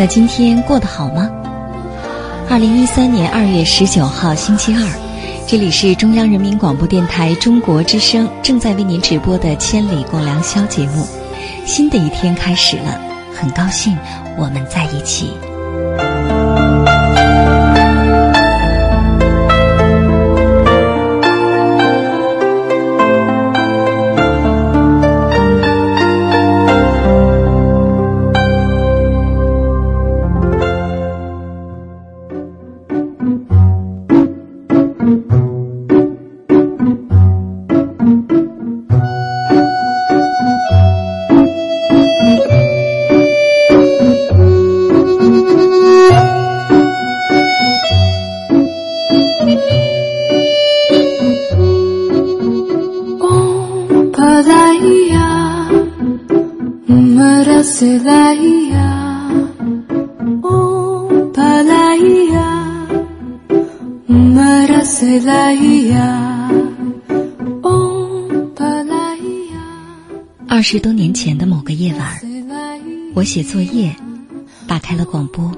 那今天过得好吗？二零一三年二月十九号星期二，这里是中央人民广播电台中国之声正在为您直播的《千里共良宵》节目。新的一天开始了，很高兴我们在一起。二十多年前的某个夜晚，我写作业，打开了广播，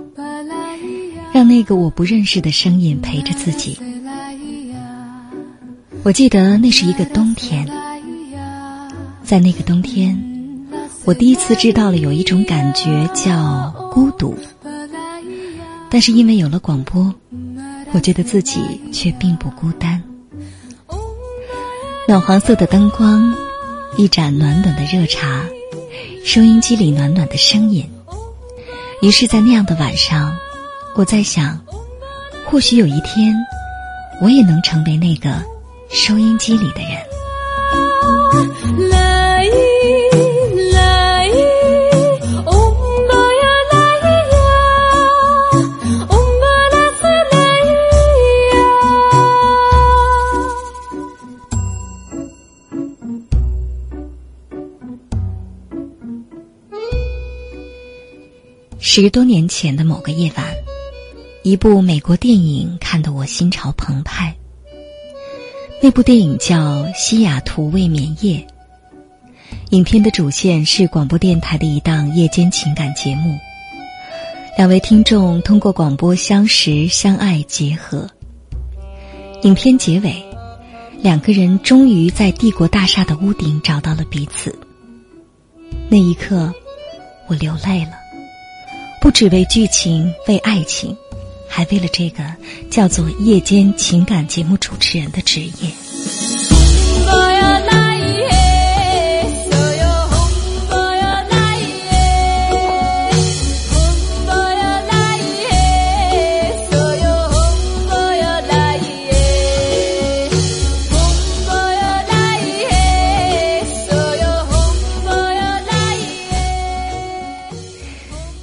让那个我不认识的声音陪着自己。我记得那是一个冬天，在那个冬天，我第一次知道了有一种感觉叫孤独。但是因为有了广播，我觉得自己却并不孤单。暖黄色的灯光，一盏暖暖的热茶，收音机里暖暖的声音。于是，在那样的晚上，我在想，或许有一天，我也能成为那个收音机里的人。十多年前的某个夜晚，一部美国电影看得我心潮澎湃。那部电影叫《西雅图未眠夜》。影片的主线是广播电台的一档夜间情感节目，两位听众通过广播相识、相爱、结合。影片结尾，两个人终于在帝国大厦的屋顶找到了彼此。那一刻，我流泪了。不只为剧情，为爱情，还为了这个叫做夜间情感节目主持人的职业。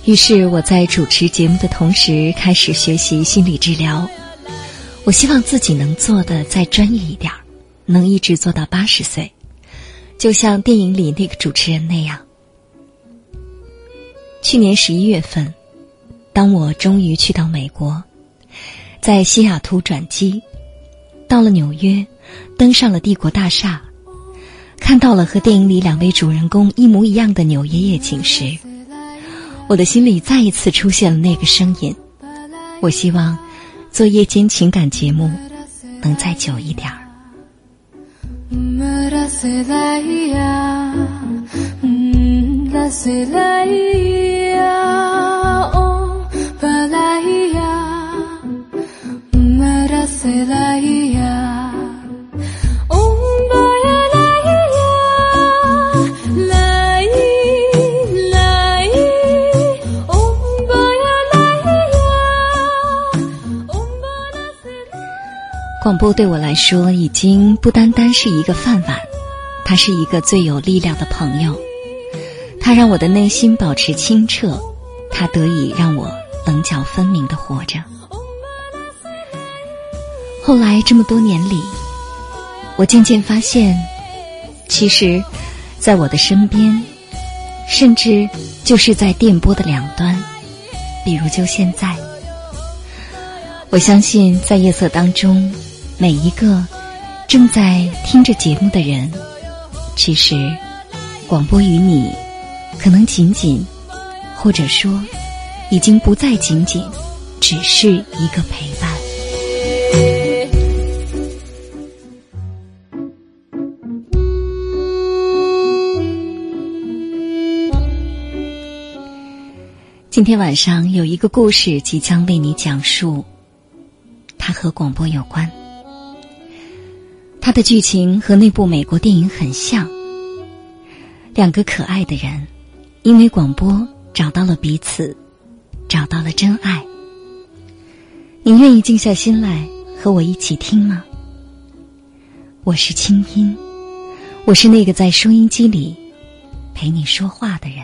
于是我在主持节目的同时，开始学习心理治疗。我希望自己能做的再专业一点儿，能一直做到八十岁，就像电影里那个主持人那样。去年十一月份，当我终于去到美国，在西雅图转机，到了纽约，登上了帝国大厦，看到了和电影里两位主人公一模一样的纽约夜景时，我的心里再一次出现了那个声音。我希望做夜间情感节目能再久一点儿。广播对我来说已经不单单是一个饭碗，它是一个最有力量的朋友。它让我的内心保持清澈，它得以让我棱角分明的活着。后来这么多年里，我渐渐发现，其实，在我的身边，甚至就是在电波的两端，比如就现在，我相信在夜色当中。每一个正在听着节目的人，其实广播与你，可能仅仅，或者说，已经不再仅仅，只是一个陪伴。今天晚上有一个故事即将为你讲述，它和广播有关。它的剧情和那部美国电影很像。两个可爱的人，因为广播找到了彼此，找到了真爱。你愿意静下心来和我一起听吗？我是清音，我是那个在收音机里陪你说话的人。